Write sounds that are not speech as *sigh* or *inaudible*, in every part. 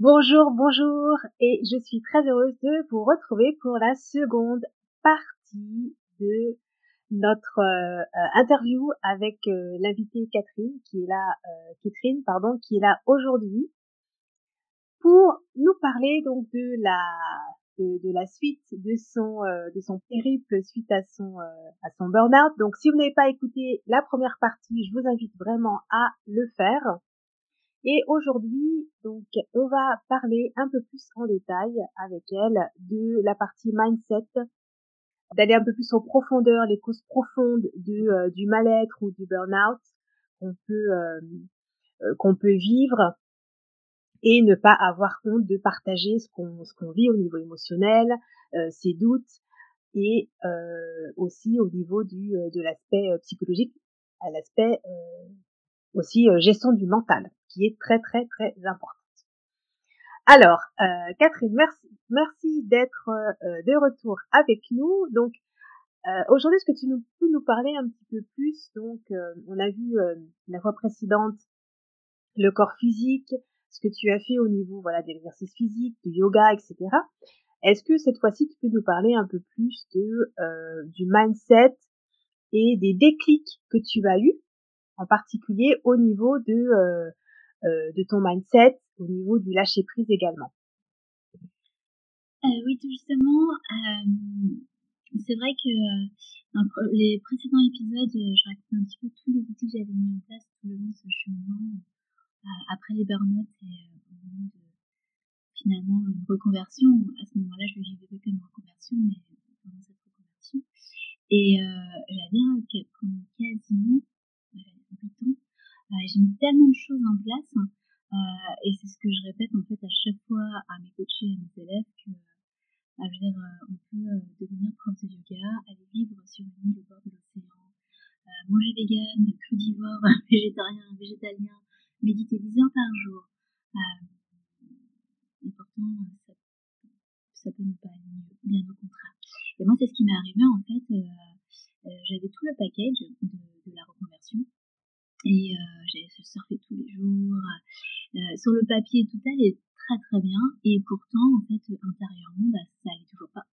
Bonjour, bonjour, et je suis très heureuse de vous retrouver pour la seconde partie de notre euh, euh, interview avec euh, l'invitée Catherine qui est là, Catherine pardon, qui est là aujourd'hui pour nous parler donc de la de, la suite de son de son périple suite à son à son burn-out. Donc si vous n'avez pas écouté la première partie, je vous invite vraiment à le faire. Et aujourd'hui, donc, on va parler un peu plus en détail avec elle de la partie mindset, d'aller un peu plus en profondeur, les causes profondes de, euh, du mal-être ou du burn-out qu'on peut euh, euh, qu'on peut vivre et ne pas avoir honte de partager ce qu'on ce qu'on vit au niveau émotionnel, ses doutes et aussi au niveau du de l'aspect psychologique, à l'aspect aussi gestion du mental qui est très très très importante. Alors, euh, Catherine, merci, merci d'être euh, de retour avec nous. Donc, euh, aujourd'hui, est-ce que tu nous, peux nous parler un petit peu plus? Donc, on a vu la fois précédente le corps physique, ce que tu as fait au niveau voilà de l'exercice physique, du yoga, etc. Est-ce que cette fois-ci, tu peux nous parler un peu plus de du mindset et des déclics que tu as eu, en particulier au niveau de euh, de ton mindset, au niveau du lâcher prise également. Euh, oui, tout justement. Euh, c'est vrai que dans les précédents épisodes, je raconte un petit peu tous les outils que j'avais mis en place tout le long de ce cheminement après les burn-out et au moment de finalement une reconversion. À ce moment-là, je le vivais comme une reconversion, mais pendant cette reconversion. Et euh, j'avais quasiment 8 ans euh, j'ai mis tellement de choses en place euh, et c'est ce que je répète en fait à chaque fois à mes coachés à mes élèves que euh, veux dire, on peut devenir prof de yoga, aller vivre sur une île au bord de l'océan, manger vegan, crudivore, *laughs* végétarien, végétalien, méditer 10 heures par jour. et pourtant, ça, peut ne pas aller mieux, bien au contraire. Et moi, c'est ce qui m'est arrivé en fait. J'avais tout le package de, de la reconversion et euh, j'ai surfé tous les jours. Euh, sur le papier, tout allait très très bien. Et pourtant, en fait, intérieurement, bah, ça allait toujours pas.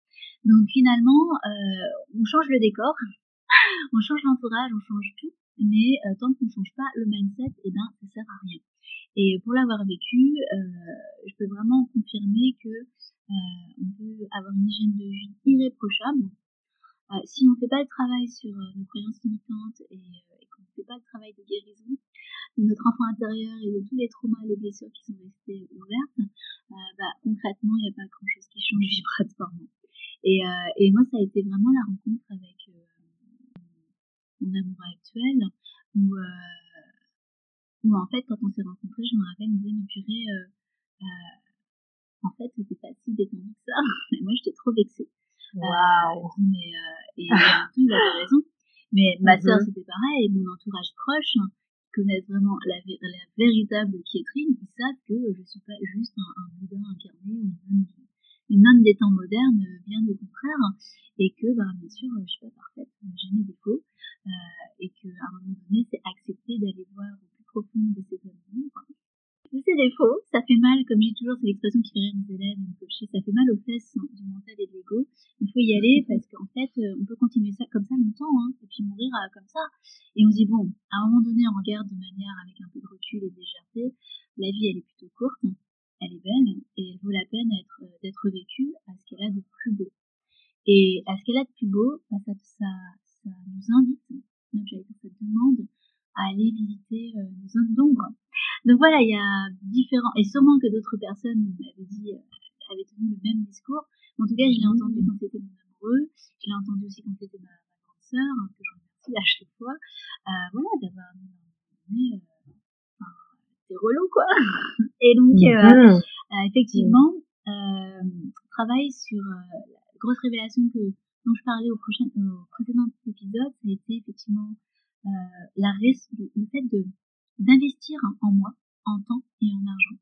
Donc finalement, euh, on change le décor, *laughs* on change l'entourage, on change tout. Mais euh, tant qu'on ne change pas le mindset, eh ben, ça sert à rien. Et pour l'avoir vécu, euh, je peux vraiment confirmer que euh, on peut avoir une hygiène de vie irréprochable. si on ne fait pas le travail sur nos croyances limitantes et pas le travail de guérison de notre enfant intérieur et de tous les traumas et les blessures qui sont restées ouvertes, euh, bah, concrètement, il n'y a pas grand chose qui change vibratoirement. Et, euh, et moi, ça a été vraiment la rencontre avec euh, mon amour actuel, où, euh, où en fait, quand on s'est rencontrés, je me rappelle, il me disait, mais purée, en fait, c'était pas si détendu que ça. Et moi, j'étais trop vexée. Wow. mais, et en même temps, il avait raison. Mais ma sœur, mhm. c'était pareil, mon entourage proche, hein, connaissent vraiment la, la véritable Kietrine, ils savent que je suis pas juste un, un boudin incarné ou une, une nonne des temps modernes, bien au contraire, et que, bah, bien sûr, je suis pas parfaite, j'ai mes défauts, euh, et qu'à un moment donné, c'est accepter d'aller voir au plus profond de ces amis, c'est défauts, ça fait mal, comme je dis toujours, c'est l'expression qui fait rire mes élèves ça fait mal aux fesses hein, du mental et de l'ego. Faut y aller parce qu'en fait, euh, on peut continuer ça comme ça longtemps, hein, et puis mourir euh, comme ça. Et on se dit, bon, à un moment donné, on regarde de manière avec un peu de recul et de légèreté, la vie, elle est plutôt courte, elle est belle, et elle vaut la peine d'être, euh, vécue à ce qu'elle a de plus beau. Et à ce qu'elle a de plus beau, bah, ça, ça, ça nous invite, même j'allais dire, ça demande à aller visiter euh, nos zones d'ombre. Donc voilà, il y a différents, et sûrement que d'autres personnes m'avaient dit, avaient tenu le même discours. En tout cas, je l'ai entendu quand c'était mon amoureux, je l'ai entendu aussi quand c'était ma, ma, grande sœur, hein, que je remercie à chaque fois. Euh, voilà, d'avoir mis euh, c'est relou quoi. *laughs* Et donc, mhm. effectivement, travail sur la grosse révélation que dont je parlais au, prochain, au précédent épisode, ça a été effectivement la, le fait de d'investir en moi, en temps et en argent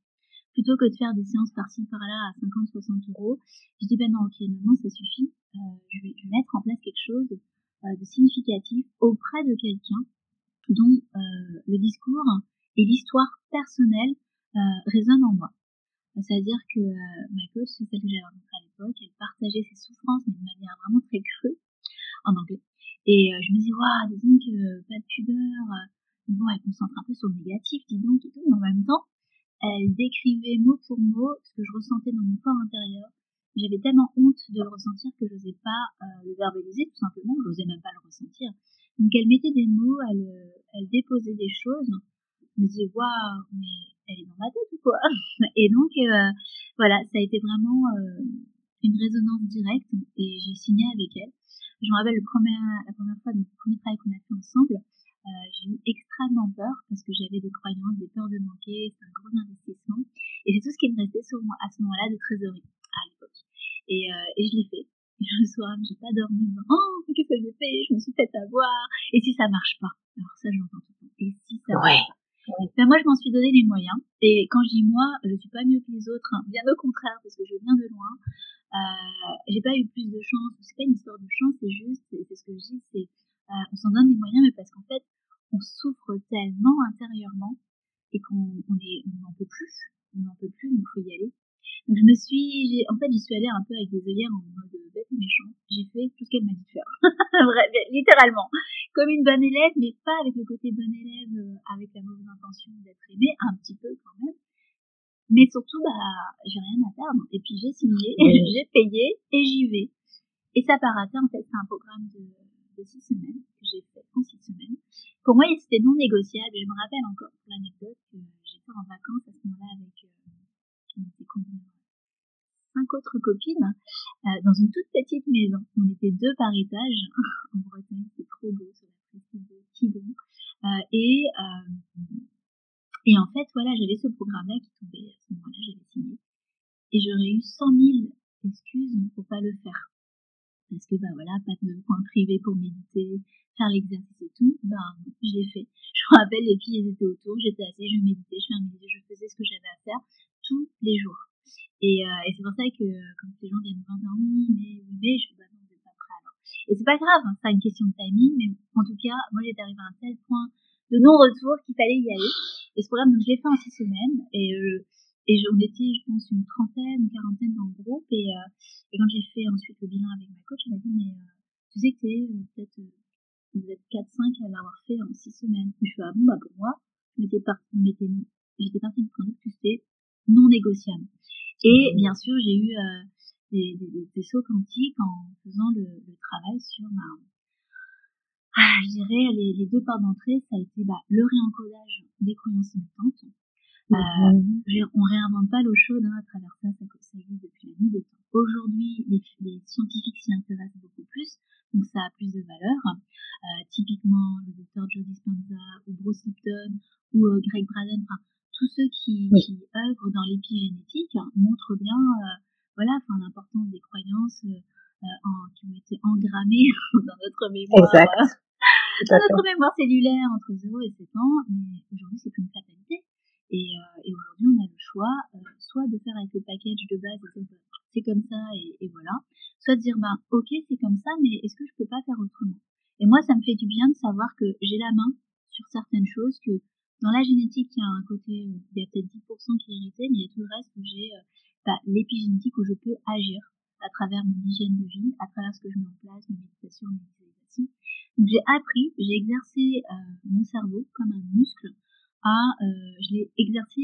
plutôt que de faire des séances par-ci par-là à 50-60 euros, je dis ben non, ok, maintenant ça suffit, euh, je, vais, mettre en place quelque chose euh, de significatif auprès de quelqu'un dont euh, le discours et l'histoire personnelle résonnent en moi. C'est-à-dire que ma coach, celle que j'avais rencontrée à l'époque, elle partageait ses souffrances, mais de manière vraiment très crue, en anglais. Et je me dis, waouh, disons que pas de pudeur, mais bon, elle concentre un peu sur le négatif, dis donc, et tout, mais en même temps, elle décrivait mot pour mot ce que je ressentais dans mon corps intérieur. J'avais tellement honte de le ressentir que je n'osais pas euh, le verbaliser, tout simplement. Je n'osais même pas le ressentir. Donc elle mettait des mots, elle, euh, elle déposait des choses. Je me disais, waouh, mais elle est dans ma tête ou quoi? *laughs* Et donc, euh, voilà, ça a été vraiment une résonance directe et j'ai signé avec elle. Je me rappelle le premier, la première fois, donc, le premier travail qu'on a fait ensemble, euh, j'ai eu extrêmement peur parce que j'avais des croyances, des peurs de manquer, c'est un gros investissement. Et c'est tout ce qui me restait sur moi, à ce moment-là de trésorerie à l'époque. Et, euh, et je l'ai fait. Et *laughs* le soir, j'ai pas dormi en oh, qu'est-ce que j'ai fait? Je me suis fait avoir. Et si ça marche pas? Alors ça, j'entends tout le temps. Et si ça marche pas? Ben moi, je m'en suis donné les moyens. Et quand je dis moi, je suis pas mieux que les autres, hein. bien au contraire, parce que je viens de loin. Euh, j'ai pas eu plus de chance. C'est pas une histoire de chance, c'est juste, c'est ce que je dis, c'est euh, on s'en donne des moyens, mais parce qu'en fait, on souffre tellement intérieurement et qu'on on n'en peut plus, on n'en peut plus, donc faut y aller. Donc je me suis, en fait, j'y suis allée un peu avec des œillères en mode bête et méchant. J'ai fait tout ce qu'elle m'a dit de faire, *laughs* littéralement, comme une bonne élève, mais pas avec le côté bonne élève, euh, avec la mauvaise intention d'être aimée, un petit peu quand même. Mais surtout, bah, j'ai rien à perdre. Et puis j'ai signé, *laughs* j'ai payé et j'y vais. Et ça part rater, en fait, c'est un programme de de six semaines, que j'ai fait en six semaines. Pour moi, c'était non négociable. Je me rappelle encore pour l'anecdote que j'étais en vacances à ce moment-là avec euh, cinq autres copines euh, dans une toute petite maison. On était deux par étage *laughs* en Bretagne, c'était trop beau sur la presqu'île de Quiberon. Euh, et euh, et en fait, voilà, j'avais ce programme-là qui tombait à ce moment-là, j'avais signé. Et j'aurais eu cent mille excuses pour pas le faire bah voilà, pas de point privé pour méditer, faire l'exercice et tout, ben je l'ai fait. *laughs* Je me rappelle, les filles étaient autour, j'étais assise, je méditais, je faisais, ce que j'avais à faire tous les jours. Et, euh, c'est pour ça que quand les gens viennent me dire oui, mais oui, mais je fais bah pas prêt alors. Et c'est pas grave, hein, c'est une question de timing, mais en tout cas, moi j'étais arrivée à un tel point de non-retour qu'il fallait y aller. Et ce programme, donc je l'ai fait en six semaines et euh, et on était, je pense, une trentaine, une quarantaine dans le groupe. Et, euh, et quand j'ai fait ensuite le bilan avec ma coach, elle m'a dit, mais euh, tu sais que t'es euh, peut-être, euh, vous êtes 4-5 à l'avoir fait en 6 semaines. Et je fais, ah bon, bah pour moi, j'étais partie du principe que c'était non négociable. Et bien sûr, j'ai eu euh, des, des, des, sauts quantiques en faisant le, le travail sur ma... Ah, je dirais, les, les deux parts d'entrée, ça a été bah, le réencodage des croyances limitantes, euh, on réinvente pas l'eau chaude hein, à travers ça, ça, ça existe depuis la nuit des temps. Aujourd'hui, les, les, scientifiques s'y intéressent beaucoup plus, donc ça a plus de valeur. Euh, typiquement, le docteur Joe Dispenza ou Bruce Lipton ou euh, Greg Braden, enfin tous ceux qui, qui œuvrent dans l'épigénétique hein, montrent bien, euh, voilà, enfin l'importance des croyances euh, en, qui ont été engrammées *laughs* dans notre mémoire. Exact. notre mémoire cellulaire entre 0 et 7 ans, mais aujourd'hui c'est plus une fatalité. Et, euh, et aujourd'hui, on a le choix euh, soit de faire avec le package de base, c'est comme ça et, et, voilà, soit de dire, ben, ok, c'est comme ça, mais est-ce que je peux pas faire autrement? Et moi, ça me fait du bien de savoir que j'ai la main sur certaines choses, que dans la génétique, il y a un côté, euh, il y a peut-être 10% qui est hérité, mais il y a tout le reste où j'ai bah, l'épigénétique où je peux agir à travers mon hygiène de vie, à travers ce que je mets en place, mes méditations, mes visualisations. Donc j'ai appris, j'ai exercé euh, mon cerveau comme un muscle à, euh, je l'ai exercé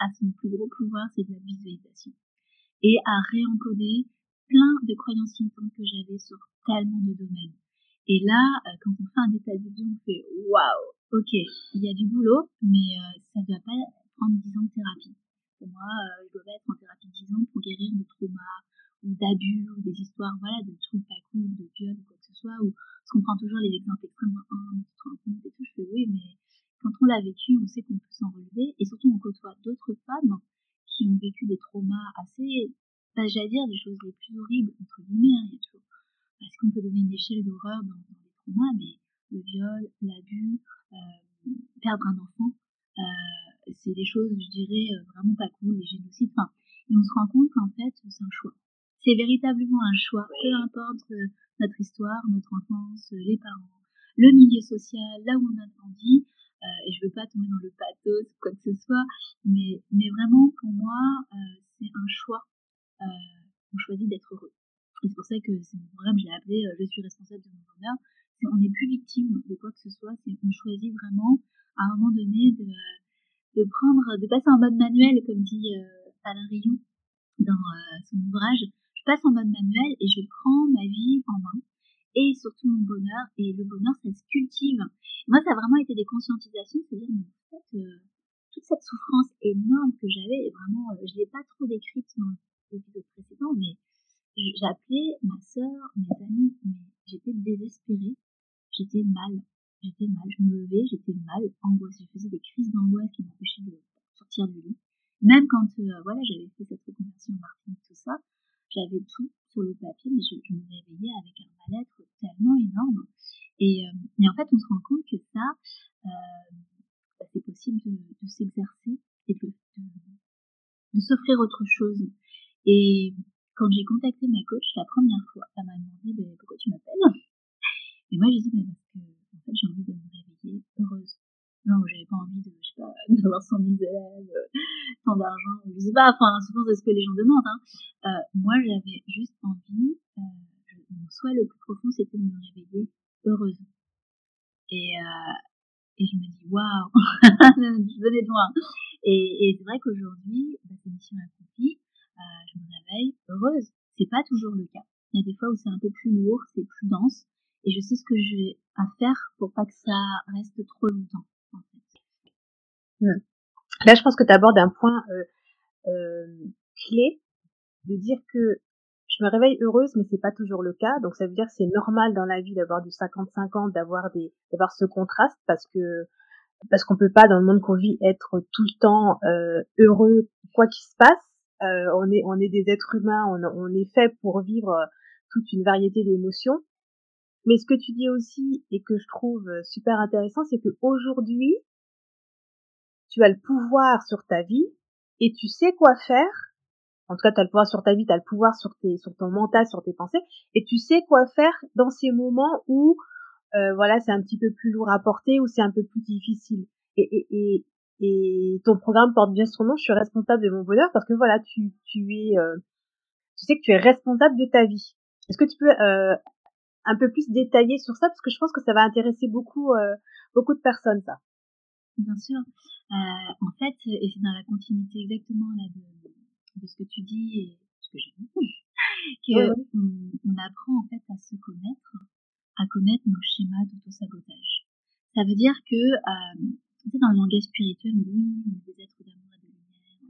à son plus gros pouvoir, c'est de la visualisation. Et à réencoder plein de croyances limitantes que j'avais sur tellement de domaines. Et là, euh, quand on fait un état de vie, on fait waouh, ok, il y a du boulot, mais euh, ça ne doit pas prendre 10 ans de thérapie. Pour moi, euh, je dois être en thérapie 10 ans pour guérir de traumas ou d'abus ou des histoires, voilà, de trucs pas cool, de viol ou quoi que ce soit, ou parce qu'on prend toujours les exemples extrêmement, mais tu te rends et tout, je fais oui, mais quand on l'a vécu, on sait qu'on peut s'en relever et surtout on côtoie d'autres femmes qui ont vécu des traumas assez, pas j'allais dire des choses les plus horribles, entre guillemets, hein, il y a toujours, est-ce qu'on peut donner une échelle d'horreur dans, dans, les traumas, mais le viol, l'abus, euh, perdre un enfant, euh, c'est des choses, je dirais, euh, vraiment pas cool, les génocides, enfin, et on se rend compte qu'en fait, c'est un choix. C'est véritablement un choix, peu importe euh, notre histoire, notre enfance, les parents, le milieu social, là où on a grandi, euh, et je veux pas tomber dans le pathos ou quoi que ce soit, mais, mais vraiment, pour moi, euh, c'est un choix. Euh, on choisit d'être heureux. Et c'est pour ça que c'est mon programme, je l'ai appelé Je suis responsable de mon bonheur. C'est on n'est plus victime de quoi que ce soit, c'est on choisit vraiment, à un moment donné, de, de prendre, de passer en mode manuel, comme dit Alain Rion dans son ouvrage. Je passe en mode manuel et je prends ma vie en main et surtout mon bonheur. Et le bonheur, ça se cultive. Moi, ça a vraiment été des conscientisations, c'est-à-dire, en fait, euh, toute cette souffrance énorme que j'avais, vraiment, euh, je l'ai pas trop décrite dans l'épisode précédent, mais j'appelais ma sœur, mes amis, mais j'étais désespérée, j'étais mal, j'étais mal, je me levais, j'étais mal, angoisse, je faisais des crises d'angoisse qui m'empêchaient de sortir du lit. Même quand, euh, voilà, j'avais fait cette reconversion en marketing, tout ça, j'avais tout sur le papier, mais je, me réveillais avec un mal-être tellement énorme. Et, euh, en fait, on se rend compte que ça, euh, c'est possible de, s'exercer et de, s'offrir autre chose. Et quand j'ai contacté ma coach la première fois, elle m'a demandé bah, pourquoi tu m'appelles? Et moi, j'ai dit bah, parce que en fait, j'ai envie de me réveiller heureuse. Non, j'avais pas envie de, je sais pas, *laughs* d'avoir 100 000 élèves, euh, tant d'argent, je sais pas, enfin, souvent c'est ce que les gens demandent, hein. Euh, moi, j'avais juste envie, euh, mon souhait le plus profond, c'était de me réveiller heureuse. Et, euh, et je me dis, waouh, *laughs* je venais de loin. Et, et c'est vrai qu'aujourd'hui, bah, c'est mission accomplie, euh, je me réveille heureuse. C'est pas toujours le cas. Il y a des fois où c'est un peu plus lourd, c'est plus dense, et je sais ce que j'ai à faire pour pas que ça reste trop longtemps. Hmm. Là, je pense que tu abordes un point euh, euh, clé de dire que je me réveille heureuse, mais c'est pas toujours le cas. Donc ça veut dire que c'est normal dans la vie d'avoir du 50-50, d'avoir des, d'avoir ce contraste parce que parce qu'on peut pas dans le monde qu'on vit être tout le temps euh, heureux quoi qu'il se passe. Euh, on est on est des êtres humains, on, on est fait pour vivre toute une variété d'émotions. Mais ce que tu dis aussi et que je trouve super intéressant, c'est que aujourd'hui tu as le pouvoir sur ta vie et tu sais quoi faire. En tout cas, tu as le pouvoir sur ta vie, tu as le pouvoir sur, tes, ton mental, sur tes pensées, et tu sais quoi faire dans ces moments où euh, voilà, c'est un petit peu plus lourd à porter, ou c'est un peu plus difficile. Et, et, et, et, ton programme porte bien son nom, je suis responsable de mon bonheur, parce que voilà, tu, tu es, euh, tu sais que tu es responsable de ta vie. Est-ce que tu peux euh, un peu plus détailler sur ça, parce que je pense que ça va intéresser beaucoup, euh, beaucoup de personnes, ça. Bien sûr. Euh, en fait, et c'est dans la continuité exactement là de, de ce que tu dis et ce que j'ai dit, *laughs* qu'on on apprend en fait à se connaître, à connaître nos schémas d'auto-sabotage. Ça veut dire que, euh, tu sais, dans le langage spirituel, oui, on est des êtres d'amour et de lumière,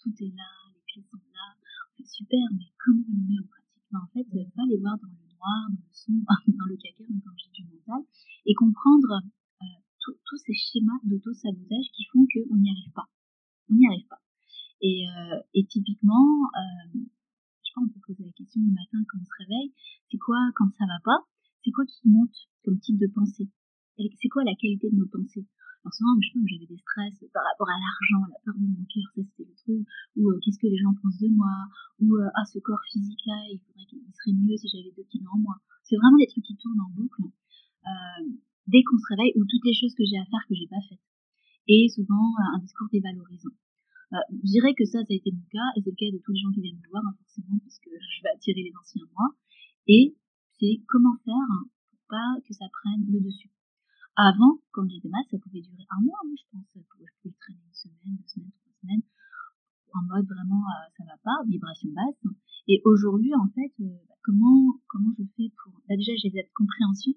tout est là, les clés sont là, c'est super, mais comment on les met en pratique? Ben, En fait, pas les voir dans le noir, dans le son, *laughs* dans le caca, comme je dis du mental, et comprendre tous ces schémas d'auto-sabotage qui font qu'on n'y arrive pas. On n'y arrive pas. Et, euh, typiquement, euh, je pense qu'on peut poser la question le matin quand on se réveille, c'est quoi quand ça va pas? C'est quoi qui monte comme type de pensée? C'est quoi la qualité de nos pensées? Alors souvent, je sais pas, j'avais des stress par rapport à l'argent, la peur de manquer, ça c'était le truc, ou euh, qu'est-ce que les gens pensent de moi, ou ah ce corps physique là, il faudrait qu'il serait mieux si j'avais deux kilos en moi. C'est vraiment des trucs qui tournent en boucle. Dès qu'on se réveille ou toutes les choses que j'ai à faire que j'ai pas faites. Et souvent euh, un discours dévalorisant. Euh, je dirais que ça, ça a été mon cas, et c'est le cas de tous les gens qui viennent me voir, hein, forcément, puisque *laughs* je vais attirer les anciens moi. Et c'est comment faire pour pas que ça prenne le dessus. Avant, quand j'étais mal, ça pouvait durer un mois, moi, je pense. Ça pouvait, je pouvais traîner une semaine, deux semaines, trois semaines, en mode vraiment, euh, ça va pas, vibration basse. Et aujourd'hui, en fait, euh, bah, comment, comment je fais pour, bah, déjà, j'ai cette compréhension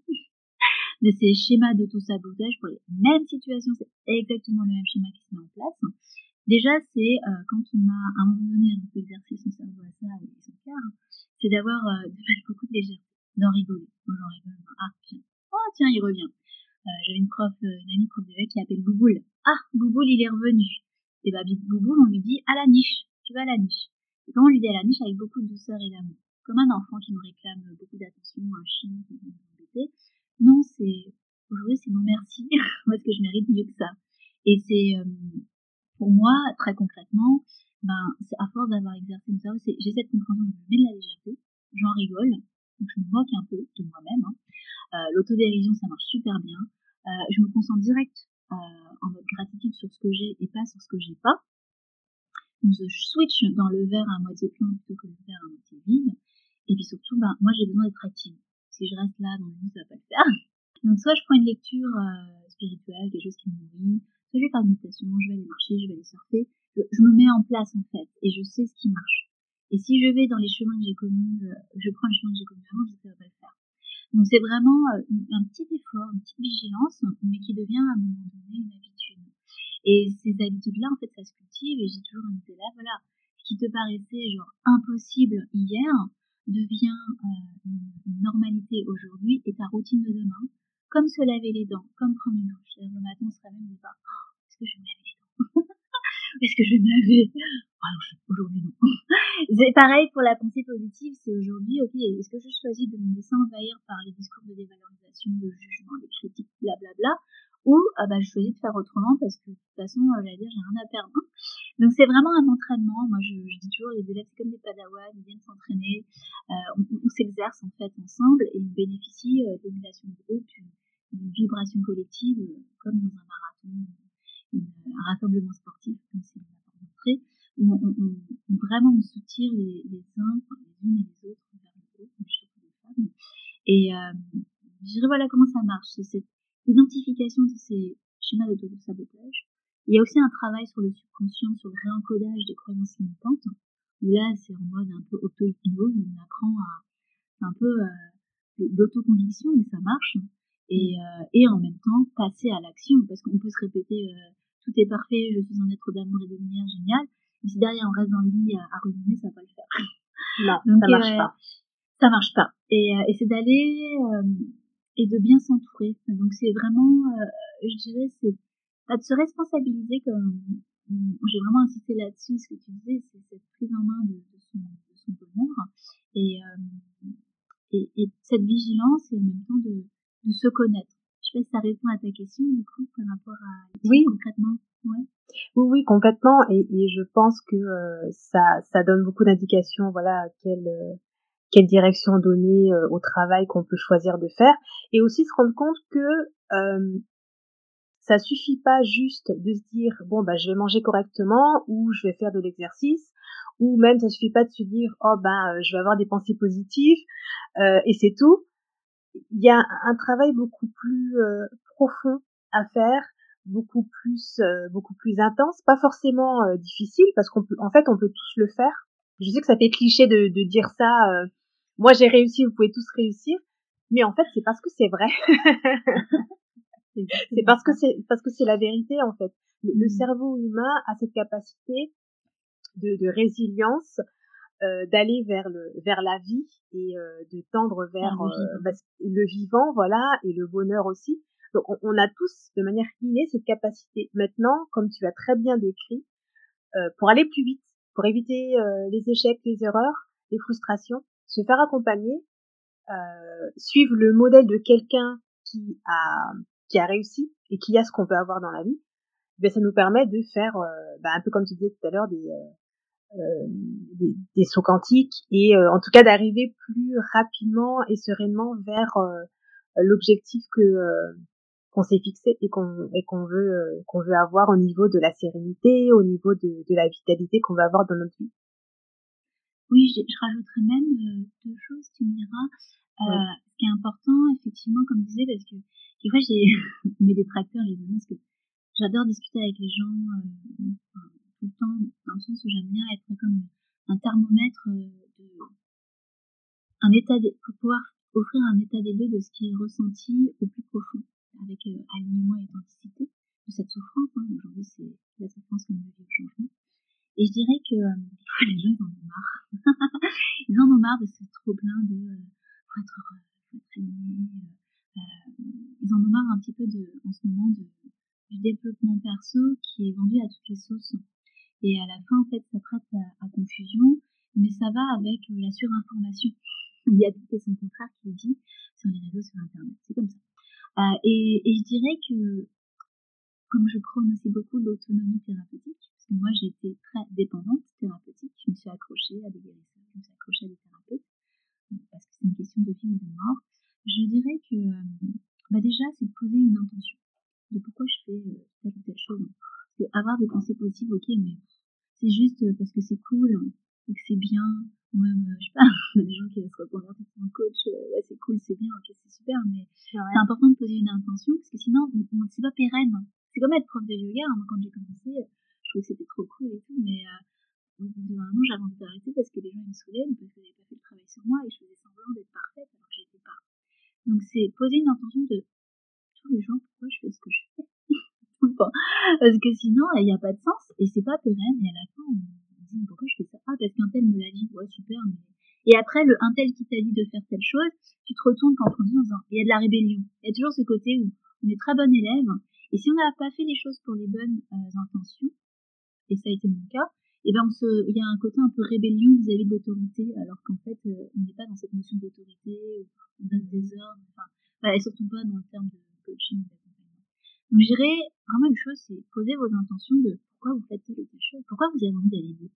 de ces schémas d'auto-sabotage pour les mêmes situations, c'est exactement le même schéma qui se met en place. Déjà, c'est euh, quand on a à un moment donné un peu exercé son cerveau à ça et son cœur, c'est d'avoir euh, beaucoup de légèreté, d'en rigoler. Moi, j'en rigole. Ah, tiens, oh tiens, il revient. Euh, J'avais une prof, euh, une amie prof de qui appelle Bouboule. Ah, Bouboule, il est revenu. Et bah, Bouboule, on lui dit à la niche. tu vas à la niche. Et comment on lui dit à la niche avec beaucoup de douceur et d'amour. Comme un enfant qui nous réclame beaucoup d'attention, un chien qui nous embêter. Non, c'est, aujourd'hui, c'est non merci, *laughs* parce que je mérite mieux que ça. Et c'est, euh, pour moi, très concrètement, ben, c'est à force d'avoir exercé mon cerveau, j'ai cette compréhension que je mets de la légèreté, j'en rigole, donc je me moque un peu de moi-même. Hein. Euh, L'autodérision, ça marche super bien. Euh, je me concentre direct en mode gratitude sur ce que j'ai et pas sur ce que j'ai pas. Je switch dans le verre à moitié plein plutôt que le verre à moitié vide. Et puis surtout, ben, moi j'ai besoin d'être active. Si je reste là dans le lit, ça va pas le faire. Donc soit je prends une lecture euh, spirituelle, quelque chose qui me nourrit, soit je vais faire une méditation, je vais aller marcher, je vais aller surfer, je, me mets en place en fait et je sais ce qui marche. Et si je vais dans les chemins que j'ai connus, euh, je prends les chemins que j'ai connus avant, je sais ça va pas le faire. Donc c'est vraiment euh, un petit effort, une petite vigilance, mais qui devient à un moment donné une habitude. Et ces habitudes-là, en fait, ça se cultive et j'ai toujours un élève, voilà, ce qui te paraissait genre impossible hier devient euh, une normalité aujourd'hui et ta routine de demain, comme se laver les dents, comme prendre une douche. Le matin, on se réveille, on pas, oh, est-ce que je vais me laver les dents? *laughs* Est-ce que je vais me laver? Ah Aujourd'hui, non. *laughs* c'est pareil pour la pensée positive, c'est aujourd'hui, ok, est-ce que je choisis de me laisser envahir par les discours de dévalorisation, de jugement, les critiques, blablabla, ah bah, je choisis de faire autrement parce que de toute façon, euh, j'allais dire, j'ai rien à perdre. Donc c'est vraiment un entraînement. Moi, je, dis toujours, les élèves, c'est comme des padawans, ils viennent s'entraîner, euh, on, s'exerce en fait ensemble et on bénéficie euh, d'émulation de groupe, d'une vibration collective, euh, comme dans un marathon un rassemblement sportif, comme c'est montré, où on, on, on, vraiment on soutient les, uns, les unes et les autres les femmes. Et euh, je dirais voilà comment ça marche, c'est cette identification de ces schémas d'auto-sabotage. Il y a aussi un travail sur le subconscient, sur le réencodage des croyances limitantes, où là c'est en mode un peu auto-hypnose, on apprend à un peu euh, d'autoconviction, mais ça marche et, euh, et en même temps passer à l'action parce qu'on peut se répéter euh, tout est parfait, je suis un être d'amour et de lumière génial, mais si derrière on reste dans le lit à, à ruminer, ça va pas le faire. Non, Donc, ça marche euh, pas. Ça marche pas. Et, et c'est d'aller et de bien s'entourer. Donc c'est vraiment, je dirais, c'est de se responsabiliser comme j'ai vraiment insisté là-dessus, ce que tu disais, c'est cette prise en main de, de, son, de son, bonheur et, et, et cette vigilance et en même temps de, de se connaître. Je sais pas si ça répond à ta question du coup par rapport à oui. concrètement. Ouais. Oui, oui, complètement. Et, et je pense que euh, ça, ça donne beaucoup d'indications. Voilà, quelle euh, quelle direction donner euh, au travail qu'on peut choisir de faire, et aussi se rendre compte que euh, ça suffit pas juste de se dire bon bah je vais manger correctement ou je vais faire de l'exercice ou même ça suffit pas de se dire oh ben je vais avoir des pensées positives et c'est tout il y a un travail beaucoup plus euh, profond à faire, beaucoup plus euh, beaucoup plus intense, pas forcément euh, difficile parce qu'on peut en fait on peut tous le faire. Je sais que ça fait cliché de, de dire ça. Moi j'ai réussi, vous pouvez tous réussir, mais en fait c'est parce que c'est vrai. *laughs* c'est parce que c'est parce que c'est la vérité en fait. Le, mmh. cerveau humain a cette capacité de, de résilience euh, d'aller vers le vers la vie et euh, de tendre vers le, euh, vivant. le, vivant. voilà, et le bonheur aussi. Donc on, a tous de manière innée cette capacité. Maintenant, comme tu as très bien décrit, pour aller plus vite, pour éviter les échecs, les erreurs, les frustrations, se faire accompagner, suivre le modèle de quelqu'un qui a qui a réussi et qui a ce qu'on peut avoir dans la vie, ben ça nous permet de faire, ben, un peu comme tu disais tout à l'heure, des euh, des, des, sauts quantiques et euh, en tout cas d'arriver plus rapidement et sereinement vers euh, l'objectif que qu'on s'est fixé et qu'on et qu'on veut qu'on veut avoir au niveau de la sérénité, au niveau de, de la vitalité qu'on veut avoir dans notre vie. Oui, je, je rajouterais même deux choses, tu me diras. Euh, Ce qui est important, effectivement, comme tu disais, parce que des fois j'ai *laughs* mes détracteurs, les parce que j'adore discuter avec les gens, euh, tout le temps, dans le sens où j'aime bien être comme un thermomètre euh, de un état pour pouvoir offrir un état des lieux de ce qui est ressenti au plus profond, avec euh, alignement et authenticité de cette souffrance. Hein. Aujourd'hui, c'est la souffrance comme le changement. Et je dirais que euh, les gens, ils en ont marre. *laughs* ils en ont marre de ce trop plein de euh, faut être heureux, faut être aligné. Euh, ils en ont marre un petit peu de, en ce moment du développement perso qui est vendu à toutes les sauces Et à la fin, en fait, ça prête à, confusion, mais ça va avec la surinformation. Il y a tout son contraire qui dit sur les réseaux, sur Internet. C'est comme ça. Euh, et, et, je dirais que, comme je prône aussi beaucoup l'autonomie thérapeutique, que moi j'ai été très dépendante thérapeutique, je me suis accrochée à des guérisseurs, je me suis accrochée à des thérapeutes, parce que c'est une question de vie ou de mort, je dirais que euh, bah déjà c'est de poser une intention de pourquoi je fais euh, telle ou telle chose. Parce que avoir des pensées positives, ok, mais c'est juste parce que c'est cool et que c'est bien, ou même, je sais pas, *laughs* des gens qui se reconvertissent en coach, ouais c'est cool, c'est bien, ok c'est super, mais c'est important de poser une intention parce que sinon c'est pas pérenne. C'est comme être prof de yoga, hein. moi quand j'ai commencé, trouvais que c'était trop cool et tout, mais au bout d'un an, j'avais envie d'arrêter parce que les gens ils me saoulaient, parce que j'avais pas fait le travail sur moi et je faisais semblant d'être parfaite alors que j'étais pas. Donc c'est poser une intention de tous les jours pourquoi je fais ce que je fais? *laughs* parce que sinon il n'y a pas de sens et c'est pas pérenne et à la fin on dit pourquoi je fais ça? Ah parce qu'un tel me l'a dit, ouais super mais et après, le un tel qui t'a dit de faire telle chose, tu te retournes quand on dit en disant, il y a de la rébellion. Il y a toujours ce côté où on est très bon élève, et si on n'a pas fait les choses pour les bonnes euh, intentions, et ça a été mon cas, et ben on se, il y a un côté un peu rébellion vis-à-vis de l'autorité, alors qu'en fait euh, on n'est pas dans cette notion d'autorité, on donne des ordres, enfin, et surtout pas dans le terme de coaching d'accompagnement. Donc je dirais vraiment une chose, c'est poser vos intentions de pourquoi vous faites telle ou pourquoi vous avez envie d'aller mieux,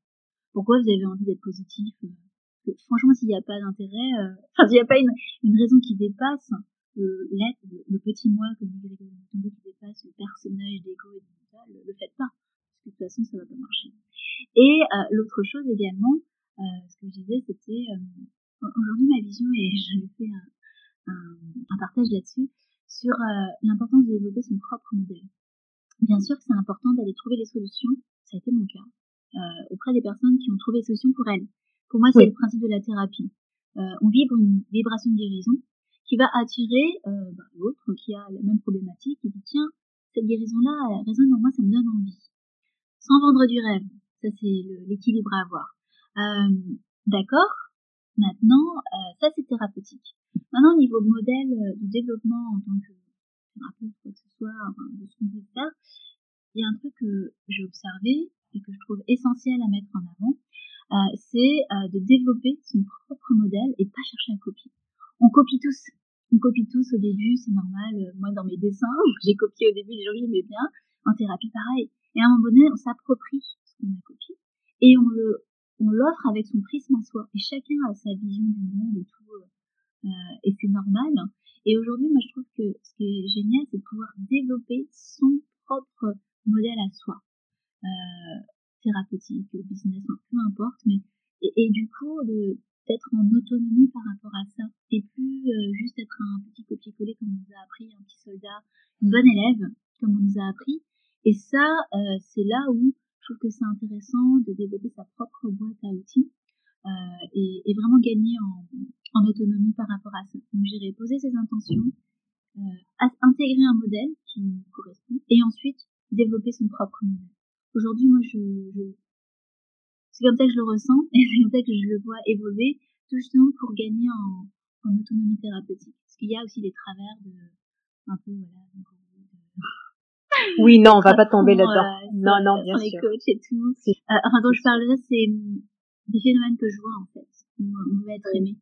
pourquoi vous avez envie d'être positif. Euh, franchement, s'il n'y a pas d'intérêt, euh, *laughs* enfin s'il n'y a pas une, une raison qui dépasse le, l'être, le, petit moi comme dit Grégory qui dépasse le personnage d'ego et de mental, le, faites pas façon ça va pas marcher. Et euh, l'autre chose également, euh, ce que je disais, c'était euh, aujourd'hui ma vision et je fais un, un, un partage là-dessus sur l'importance de développer son propre modèle. Bien sûr que c'est important d'aller trouver les solutions, ça a été mon cas, auprès des personnes qui ont trouvé les solutions pour elles. Pour moi, c'est le principe de la thérapie. on vibre une vibration de guérison qui va attirer bah, l'autre qui a la même problématique et dit tiens, cette guérison-là, elle résonne en moi, ça me donne envie sans vendre du rêve. Ça, c'est l'équilibre à avoir. Euh, D'accord Maintenant, euh, ça, c'est thérapeutique. Maintenant, au niveau modèle euh, de développement en tant que thérapeute, quoi que ce soit, de ce qu'on peut faire, il y a un truc que j'ai observé et que je trouve essentiel à mettre en avant, c'est de développer son propre modèle et pas chercher à copier. On copie tous. On copie tous au début, c'est normal. Moi, dans mes dessins, *laughs* j'ai copié au début les gens que j'aimais bien. En thérapie, pareil. Et à un moment donné, on s'approprie ce qu'on a copié et on le, on l'offre avec son prisme à soi. Et chacun a sa vision du monde et tout. Euh, et c'est normal. Et aujourd'hui, moi, je trouve que ce qui est génial, c'est de pouvoir développer son propre modèle à soi. Euh, thérapeutique, business, peu importe, mais et, et du coup de d'être en autonomie par rapport à ça et plus euh, juste être un petit copier-coller comme on nous a appris, un petit soldat, une bonne élève comme on nous a appris, et ça, euh, c'est là où je trouve que c'est intéressant de développer sa propre boîte à outils euh, et, et, vraiment gagner en, en, autonomie par rapport à ça. Donc j'irai poser ses intentions, euh, intégrer un modèle qui correspond et ensuite développer son propre modèle. Aujourd'hui, moi, je, je c'est comme ça que je le ressens *laughs* et c'est comme ça que je le vois évoluer, tout justement pour gagner en, en autonomie thérapeutique. Parce qu'il y a aussi des travers de un peu voilà oui, non, on va pas tomber là-dedans. non, non, bien sûr. les coachs et tout. Euh, enfin, quand je parle ça, c'est des phénomènes que je vois, en fait. on veut être aimé.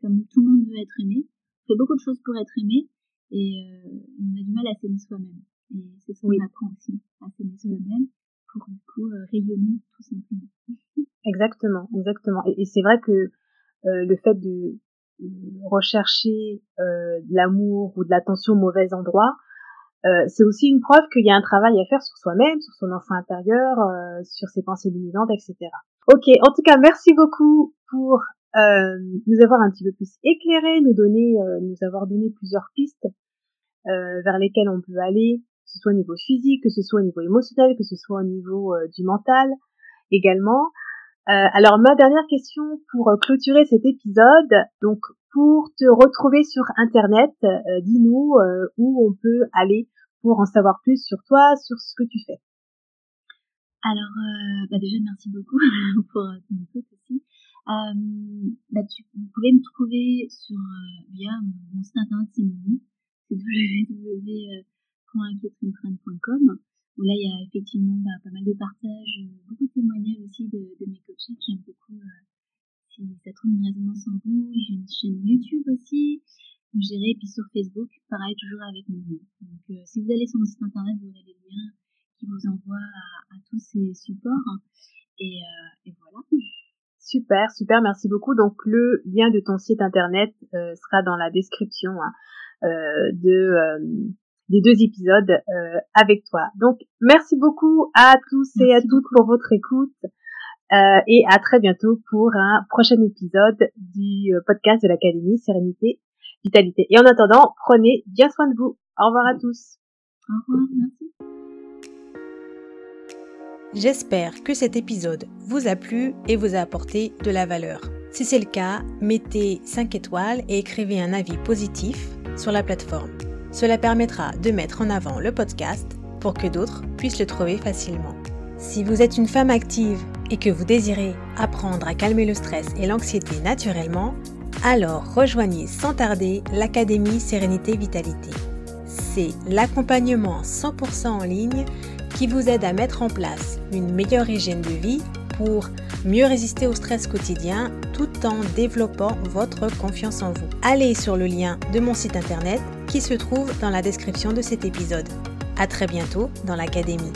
Comme tout le monde veut être aimé. On fait beaucoup de choses pour être aimé. Et euh, on a du mal à s'aimer soi-même. Et c'est ce qu'on apprend aussi, à s'aimer soi-même pour du coup euh, rayonner tout simplement. *laughs* Exactement, exactement. Et, et c'est vrai que euh, le fait de rechercher euh, de l'amour ou de l'attention au mauvais endroit, euh, c'est aussi une preuve qu'il y a un travail à faire sur soi-même, sur son enfant intérieur, euh, sur ses pensées limitantes, etc. Ok, en tout cas, merci beaucoup pour euh, nous avoir un petit peu plus éclairé, nous donner, nous avoir donné plusieurs pistes vers lesquelles on peut aller, que ce soit au niveau physique, que ce soit au niveau émotionnel, que ce soit au niveau du mental également. Alors ma dernière question pour clôturer cet épisode, donc pour te retrouver sur Internet, dis-nous où on peut aller pour en savoir plus sur toi, sur ce que tu fais. Alors, euh, bah déjà, merci beaucoup *laughs* pour euh, ton écoute aussi. Euh, bah, tu, vous pouvez me trouver sur euh, via mon site internet, c'est www.inquietrintrain.com. où là, il y a effectivement bah, pas mal de partages, beaucoup de témoignages aussi de, de mes coachés j'aime beaucoup. si ça trouve une résonance en vous, j'ai une chaîne YouTube aussi, gérer, et puis sur Facebook, pareil, toujours avec mon nom. Donc, si vous allez sur mon site internet, vous aurez les liens qui vous envoient à, à tous ces supports. Et, et voilà. Super, super, merci beaucoup. Donc le lien de ton site internet euh, sera dans la description hein, euh, de euh, des deux épisodes avec toi. Donc merci beaucoup à tous et à toutes pour votre écoute et à très bientôt pour un prochain épisode du podcast de l'Académie Sérénité Vitalité. Et en attendant, prenez bien soin de vous. Au revoir à tous. Au revoir, merci. J'espère que cet épisode vous a plu et vous a apporté de la valeur. Si c'est le cas, mettez 5 étoiles et écrivez un avis positif sur la plateforme. Cela permettra de mettre en avant le podcast pour que d'autres puissent le trouver facilement. Si vous êtes une femme active et que vous désirez apprendre à calmer le stress et l'anxiété naturellement, alors rejoignez sans tarder l'Académie Sérénité Vitalité. C'est l'accompagnement 100% en ligne qui vous aide à mettre en place une meilleure hygiène de vie pour mieux résister au stress quotidien tout en développant votre confiance en vous. Allez sur le lien de mon site internet qui se trouve dans la description de cet épisode. À très bientôt dans l'académie.